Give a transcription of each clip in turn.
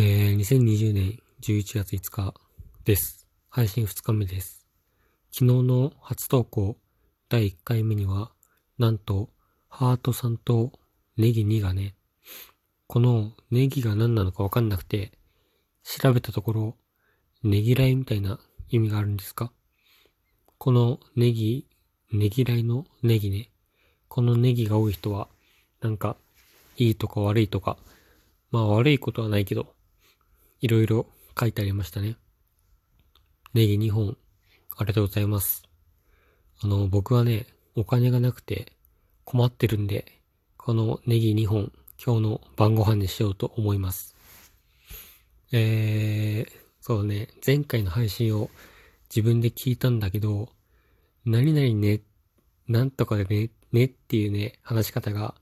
えー、2020年11月5日です。配信2日目です。昨日の初投稿第1回目には、なんと、ハートさんとネギ2がね、このネギが何なのかわかんなくて、調べたところ、ネギライみたいな意味があるんですか？このネギ、ネギライのネギね。このネギが多い人は、なんか、いいとか悪いとか、まあ悪いことはないけど、いろいろ書いてありましたね。ネギ2本、ありがとうございます。あの、僕はね、お金がなくて困ってるんで、このネギ2本、今日の晩ご飯にしようと思います。えー、そうね、前回の配信を自分で聞いたんだけど、何々ね、なんとかでね、ねっていうね、話し方が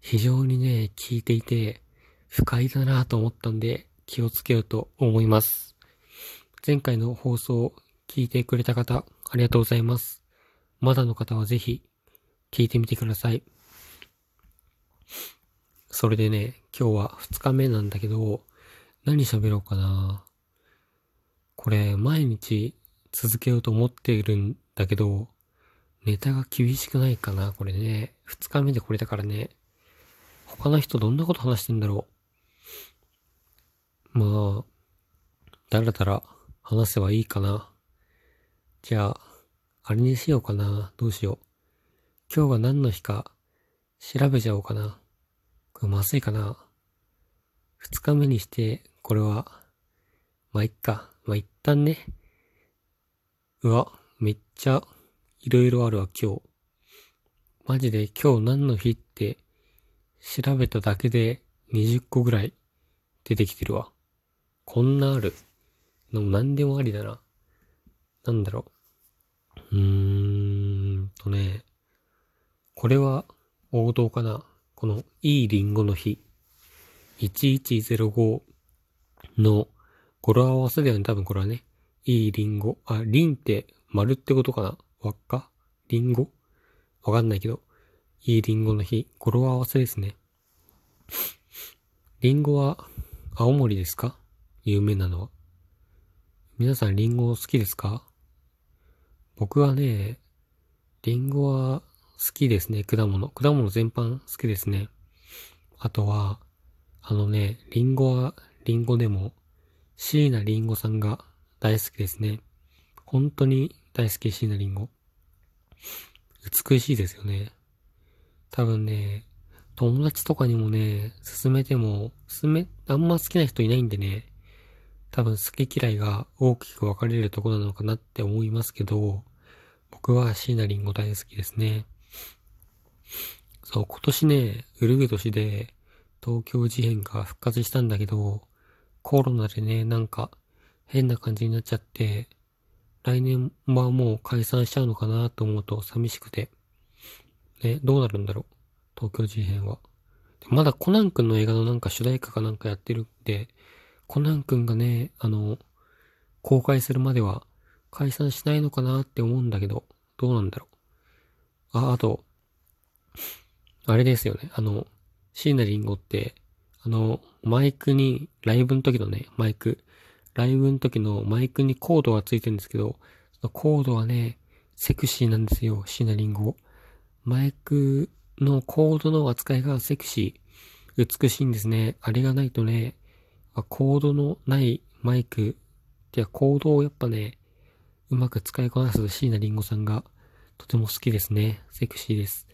非常にね、聞いていて、不快だなと思ったんで、気をつけようと思います。前回の放送を聞いてくれた方、ありがとうございます。まだの方はぜひ、聞いてみてください。それでね、今日は2日目なんだけど、何喋ろうかな。これ、毎日続けようと思っているんだけど、ネタが厳しくないかな、これね。2日目でこれだからね。他の人どんなこと話してんだろう。まあ、だらだら話せばいいかな。じゃあ、あれにしようかな。どうしよう。今日が何の日か調べちゃおうかな。これまずいかな。二日目にして、これは、まあ、いっか。まあ、一旦ね。うわ、めっちゃ、いろいろあるわ、今日。マジで今日何の日って、調べただけで20個ぐらい出てきてるわ。こんなある。の何でもありだな。なんだろう。うーんとね。これは王道かな。このいいリンゴの日。1105の語呂合わせだよね。多分これはね。いいリンゴ。あ、リンって丸ってことかな輪っか？リンゴ？わかんないけど。いいリンゴの日。語呂合わせですね。リンゴは青森ですか？有名なのは。皆さんリンゴ好きですか？僕はね、リンゴは好きですね、果物。果物全般好きですね。あとは、あのね、リンゴはリンゴでも、椎名林檎さんが大好きですね。本当に大好き、椎名林檎。美しいですよね。多分ね、友達とかにもね、勧めても、勧め、あんま好きな人いないんでね、多分好き嫌いが大きく分かれるところなのかなって思いますけど、僕は椎名林檎大好きですね。そう、今年ね、ウルグ年で東京事変が復活したんだけど、コロナでね、なんか変な感じになっちゃって、来年はもう解散しちゃうのかなと思うと寂しくて。ね、どうなるんだろう。東京事変は。まだコナン君の映画のなんか主題歌かなんかやってるんで、コナン君がね、あの、公開するまでは解散しないのかなって思うんだけど、どうなんだろう。あ、あと、あれですよね。あの、椎名林檎って、あの、マイクに、ライブの時のね、マイク、ライブの時のマイクにコードがついてるんですけど、そのコードはね、セクシーなんですよ、椎名林檎。マイクのコードの扱いがセクシー、美しいんですね。あれがないとね、コードのないマイク、ってかコードをやっぱね、うまく使いこなす椎名林檎さんがとても好きですね。セクシーです。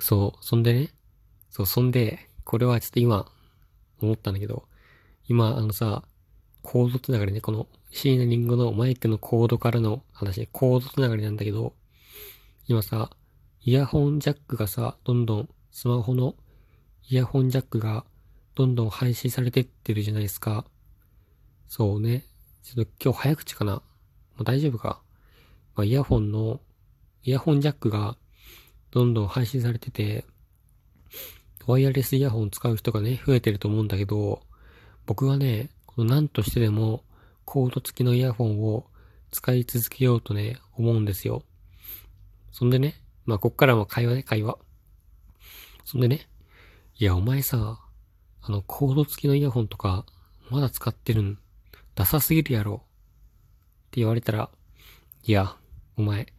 そう、そんでね、そう、そんで、これはちょっと今、思ったんだけど、今、あのさ、コードつながりね、この椎名林檎のマイクのコードからの話、コードつながりなんだけど、今さ、イヤホンジャックがさ、どんどんスマホのイヤホンジャックがどんどん配信されてってるじゃないですか。そうね。ちょっと今日早口かな。もう大丈夫か。まあ、イヤホンの、イヤホンジャックがどんどん配信されてて、ワイヤレスイヤホン使う人がね、増えてると思うんだけど、僕はね、この何としてでもコード付きのイヤホンを使い続けようとね、思うんですよ。そんでね、まあ、こっからも会話ね、会話。そんでね、いや、お前さ、あの、コード付きのイヤホンとか、まだ使ってるん、ダサすぎるやろ。って言われたら、いや、お前、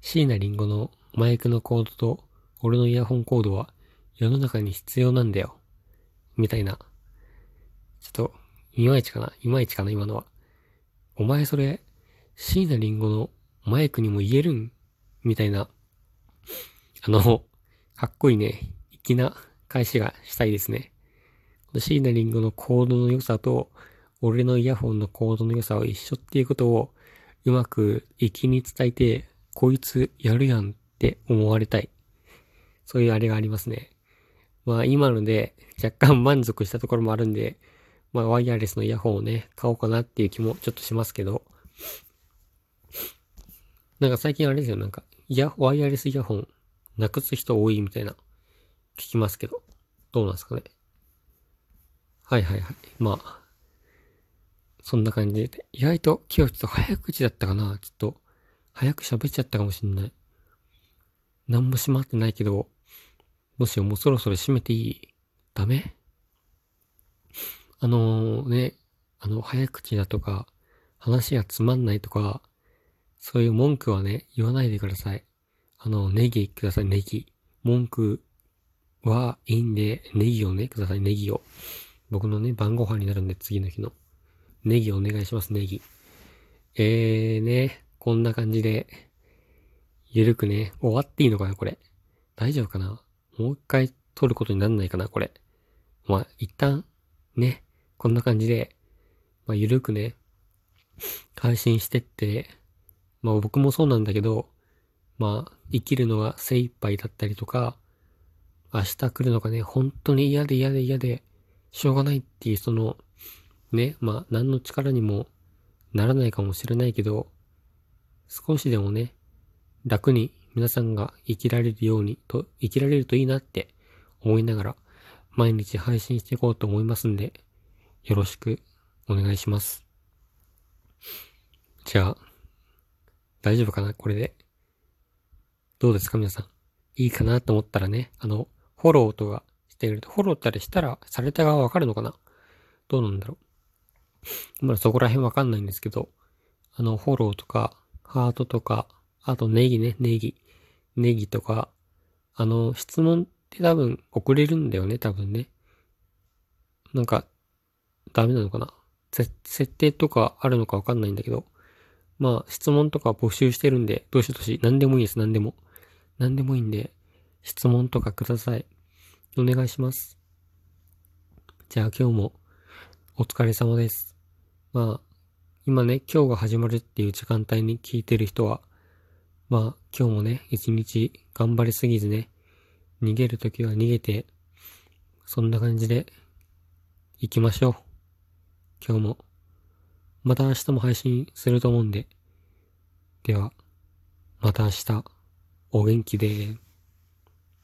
椎名林檎のマイクのコードと、俺のイヤホンコードは世の中に必要なんだよ。みたいな。ちょっと、いまいちかないまいちかな今のは。お前それ、椎名林檎のマイクにも言えるん？みたいな。あの、かっこいいね、粋な返しがしたいですね。椎名林檎のコードの良さと、俺のイヤホンのコードの良さは一緒っていうことを、うまく粋に伝えて、こいつやるやんって思われたい。そういうあれがありますね。まあ今ので若干満足したところもあるんで、まあワイヤレスのイヤホンをね、買おうかなっていう気もちょっとしますけど、なんか最近あれですよ、なんか、イヤ、ワイヤレスイヤホン、なくす人多いみたいな、聞きますけど、どうなんですかね。はいはいはい。まあ、そんな感じで。意外と今日ちょっと早口だったかなちょっと、早く喋っちゃったかもしんない。何も閉まってないけど、もしもうそろそろ閉めていい？ダメ？あのー、ね、あの、早口だとか、話がつまんないとか、そういう文句はね、言わないでください。あの、ネギください、ネギ。文句はいいんで、ネギをね、ください、ネギを。僕のね、晩ご飯になるんで、次の日の。ネギお願いします、ネギ。えーね、こんな感じで、ゆるくね、終わっていいのかな、これ。大丈夫かな？もう一回撮ることになんないかな、これ。まあ、一旦、ね、こんな感じで、まあ、ゆるくね、配信してって、まあ僕もそうなんだけど、まあ、生きるのが精一杯だったりとか、明日来るのがね、本当に嫌で嫌で嫌で、しょうがないっていうその、ね、まあ何の力にもならないかもしれないけど、少しでもね、楽に皆さんが生きられるようにと、生きられるといいなって思いながら、毎日配信していこうと思いますんで、よろしくお願いします。じゃあ、大丈夫かなこれで。どうですか皆さん。いいかなと思ったらね、あの、フォローとかしてくれると、フォローったりしたら、された側わかるのかな？どうなんだろう？まだそこら辺わかんないんですけど、あの、フォローとか、ハートとか、あとネギね、ネギ。ネギとか、あの、質問って多分送れるんだよね、多分ね。なんか、ダメなのかな？設定とかあるのかわかんないんだけど、まあ、質問とか募集してるんで、どうしどし、何でもいいです、何でも。何でもいいんで、質問とかください。お願いします。じゃあ今日もお疲れ様です。まあ、今ね、今日が始まるっていう時間帯に聞いてる人は、まあ、今日もね、一日頑張りすぎずね、逃げるときは逃げて、そんな感じで行きましょう。今日も。また明日も配信すると思うんで。では、また明日、お元気で